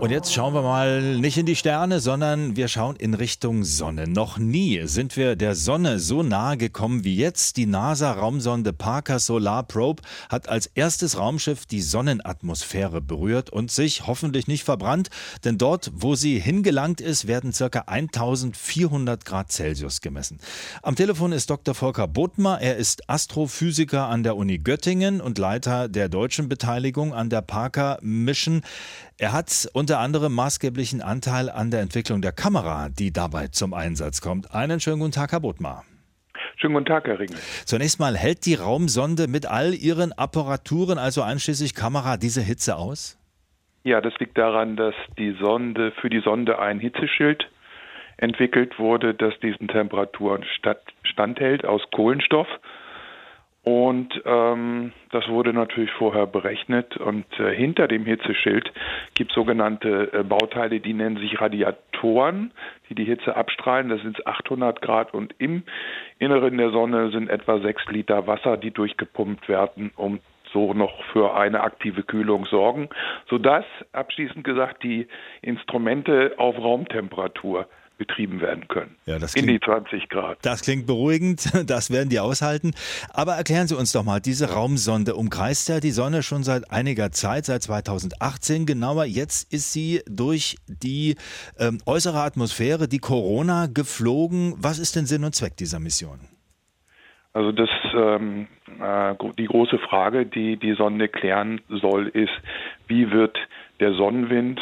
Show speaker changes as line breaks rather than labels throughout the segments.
Und jetzt schauen wir mal nicht in die Sterne, sondern wir schauen in Richtung Sonne. Noch nie sind wir der Sonne so nahe gekommen wie jetzt. Die NASA-Raumsonde Parker Solar Probe hat als erstes Raumschiff die Sonnenatmosphäre berührt und sich hoffentlich nicht verbrannt, denn dort, wo sie hingelangt ist, werden ca. 1400 Grad Celsius gemessen. Am Telefon ist Dr. Volker Bodmer. Er ist Astrophysiker an der Uni Göttingen und Leiter der deutschen Beteiligung an der Parker Mission. Er hat unter anderem maßgeblichen Anteil an der Entwicklung der Kamera, die dabei zum Einsatz kommt. Einen schönen guten Tag, Herr Bodmar.
Schönen guten Tag, Herr Ringel.
Zunächst mal, hält die Raumsonde mit all ihren Apparaturen, also einschließlich Kamera, diese Hitze aus?
Ja, das liegt daran, dass die Sonde für die Sonde ein Hitzeschild entwickelt wurde, das diesen Temperaturen standhält aus Kohlenstoff. Und ähm, das wurde natürlich vorher berechnet. Und äh, hinter dem Hitzeschild gibt es sogenannte äh, Bauteile, die nennen sich Radiatoren, die die Hitze abstrahlen. Das sind 800 Grad. Und im Inneren der Sonne sind etwa 6 Liter Wasser, die durchgepumpt werden, um so noch für eine aktive Kühlung sorgen, sodass abschließend gesagt die Instrumente auf Raumtemperatur betrieben werden können.
Ja, das klingt,
in die 20 Grad.
Das klingt beruhigend, das werden die aushalten. Aber erklären Sie uns doch mal, diese Raumsonde umkreist ja die Sonne schon seit einiger Zeit, seit 2018 genauer. Jetzt ist sie durch die ähm, äußere Atmosphäre, die Corona, geflogen. Was ist denn Sinn und Zweck dieser Mission?
Also das, ähm, äh, die große Frage, die die Sonde klären soll, ist, wie wird der Sonnenwind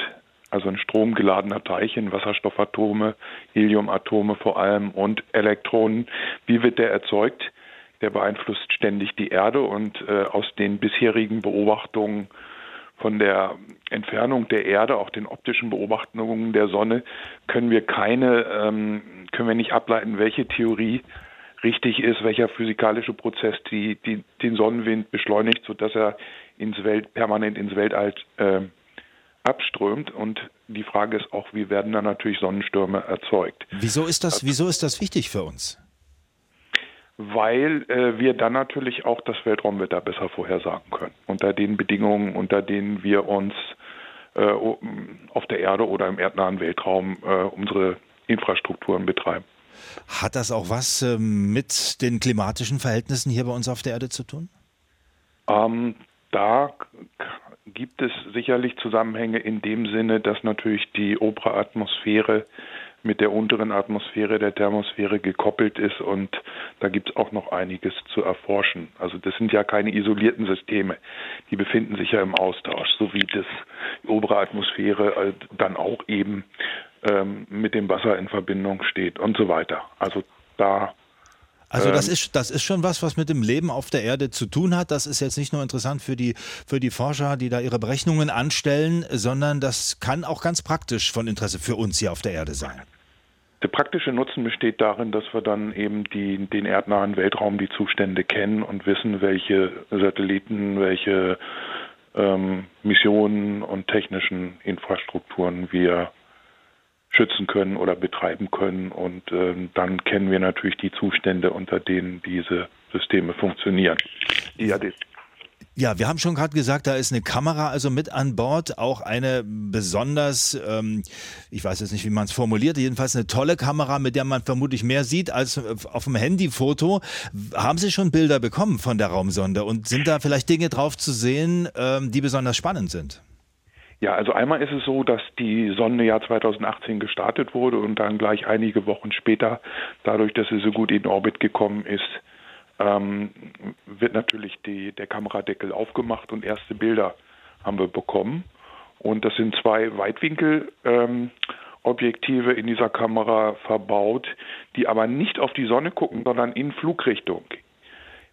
also ein stromgeladener Teilchen, Wasserstoffatome, Heliumatome vor allem und Elektronen. Wie wird der erzeugt? Der beeinflusst ständig die Erde und äh, aus den bisherigen Beobachtungen von der Entfernung der Erde, auch den optischen Beobachtungen der Sonne, können wir keine, ähm, können wir nicht ableiten, welche Theorie richtig ist, welcher physikalische Prozess die, die den Sonnenwind beschleunigt, sodass er ins Welt, permanent ins Weltall äh, abströmt und die Frage ist auch, wie werden da natürlich Sonnenstürme erzeugt.
Wieso ist das, wieso ist das wichtig für uns?
Weil äh, wir dann natürlich auch das Weltraumwetter besser vorhersagen können. Unter den Bedingungen, unter denen wir uns äh, auf der Erde oder im erdnahen Weltraum äh, unsere Infrastrukturen betreiben.
Hat das auch was ähm, mit den klimatischen Verhältnissen hier bei uns auf der Erde zu tun?
Ähm, da gibt es sicherlich Zusammenhänge in dem Sinne, dass natürlich die obere Atmosphäre mit der unteren Atmosphäre der Thermosphäre gekoppelt ist und da gibt es auch noch einiges zu erforschen. Also das sind ja keine isolierten Systeme, die befinden sich ja im Austausch, so wie das die obere Atmosphäre äh, dann auch eben ähm, mit dem Wasser in Verbindung steht und so weiter. Also da
also das ähm. ist, das ist schon was, was mit dem Leben auf der Erde zu tun hat. Das ist jetzt nicht nur interessant für die, für die Forscher, die da ihre Berechnungen anstellen, sondern das kann auch ganz praktisch von Interesse für uns hier auf der Erde sein.
Der praktische Nutzen besteht darin, dass wir dann eben die, den erdnahen Weltraum, die Zustände kennen und wissen, welche Satelliten, welche ähm, Missionen und technischen Infrastrukturen wir schützen können oder betreiben können. Und äh, dann kennen wir natürlich die Zustände, unter denen diese Systeme funktionieren.
Ja, ja, wir haben schon gerade gesagt, da ist eine Kamera also mit an Bord, auch eine besonders, ähm, ich weiß jetzt nicht, wie man es formuliert, jedenfalls eine tolle Kamera, mit der man vermutlich mehr sieht als auf dem Handyfoto. Haben Sie schon Bilder bekommen von der Raumsonde und sind da vielleicht Dinge drauf zu sehen, ähm, die besonders spannend sind?
Ja, also einmal ist es so, dass die Sonde ja 2018 gestartet wurde und dann gleich einige Wochen später, dadurch, dass sie so gut in Orbit gekommen ist, ähm, wird natürlich die, der Kameradeckel aufgemacht und erste Bilder haben wir bekommen. Und das sind zwei Weitwinkelobjektive ähm, in dieser Kamera verbaut, die aber nicht auf die Sonne gucken, sondern in Flugrichtung.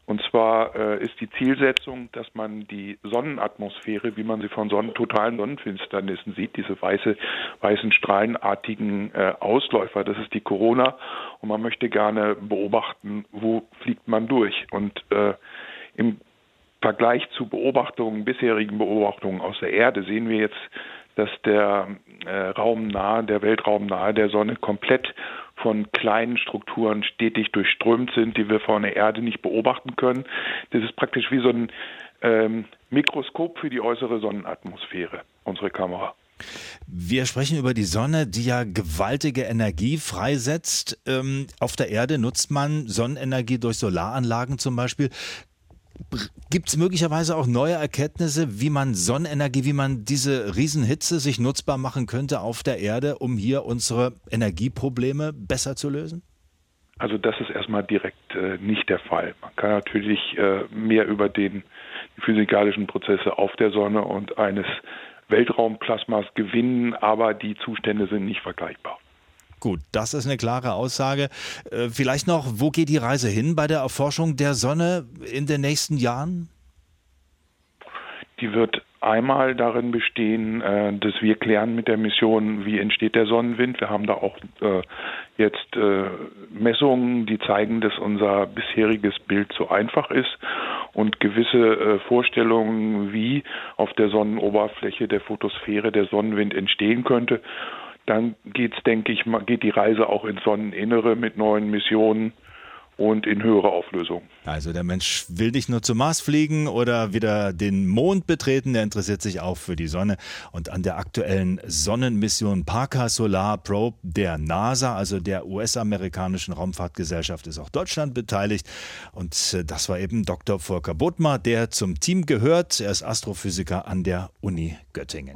Und zwar äh, ist die Zielsetzung, dass man die Sonnenatmosphäre, wie man sie von Sonnen totalen Sonnenfinsternissen sieht, diese weiße, weißen strahlenartigen äh, Ausläufer, das ist die Corona. Und man möchte gerne beobachten, wo fliegt man durch. Und äh, im Vergleich zu Beobachtungen, bisherigen Beobachtungen aus der Erde sehen wir jetzt, dass der äh, Raum nahe, der Weltraum nahe der Sonne komplett von kleinen Strukturen stetig durchströmt sind, die wir von der Erde nicht beobachten können. Das ist praktisch wie so ein ähm, Mikroskop für die äußere Sonnenatmosphäre, unsere Kamera.
Wir sprechen über die Sonne, die ja gewaltige Energie freisetzt. Ähm, auf der Erde nutzt man Sonnenenergie durch Solaranlagen zum Beispiel. Gibt es möglicherweise auch neue Erkenntnisse, wie man Sonnenenergie, wie man diese Riesenhitze sich nutzbar machen könnte auf der Erde, um hier unsere Energieprobleme besser zu lösen?
Also das ist erstmal direkt äh, nicht der Fall. Man kann natürlich äh, mehr über den, die physikalischen Prozesse auf der Sonne und eines Weltraumplasmas gewinnen, aber die Zustände sind nicht vergleichbar.
Gut, das ist eine klare Aussage. Äh, vielleicht noch, wo geht die Reise hin bei der Erforschung der Sonne in den nächsten Jahren?
Die wird einmal darin bestehen, äh, dass wir klären mit der Mission, wie entsteht der Sonnenwind. Wir haben da auch äh, jetzt Messungen, die zeigen, dass unser bisheriges Bild zu einfach ist und gewisse Vorstellungen, wie auf der Sonnenoberfläche der Photosphäre der Sonnenwind entstehen könnte dann geht's, denke ich, geht die Reise auch ins Sonneninnere mit neuen Missionen und in höhere Auflösung.
Also der Mensch will nicht nur zum Mars fliegen oder wieder den Mond betreten, der interessiert sich auch für die Sonne. Und an der aktuellen Sonnenmission Parker Solar Probe der NASA, also der US-amerikanischen Raumfahrtgesellschaft, ist auch Deutschland beteiligt. Und äh, das war eben Dr. Volker Bodmer, der zum Team gehört. Er ist Astrophysiker an der Uni Göttingen.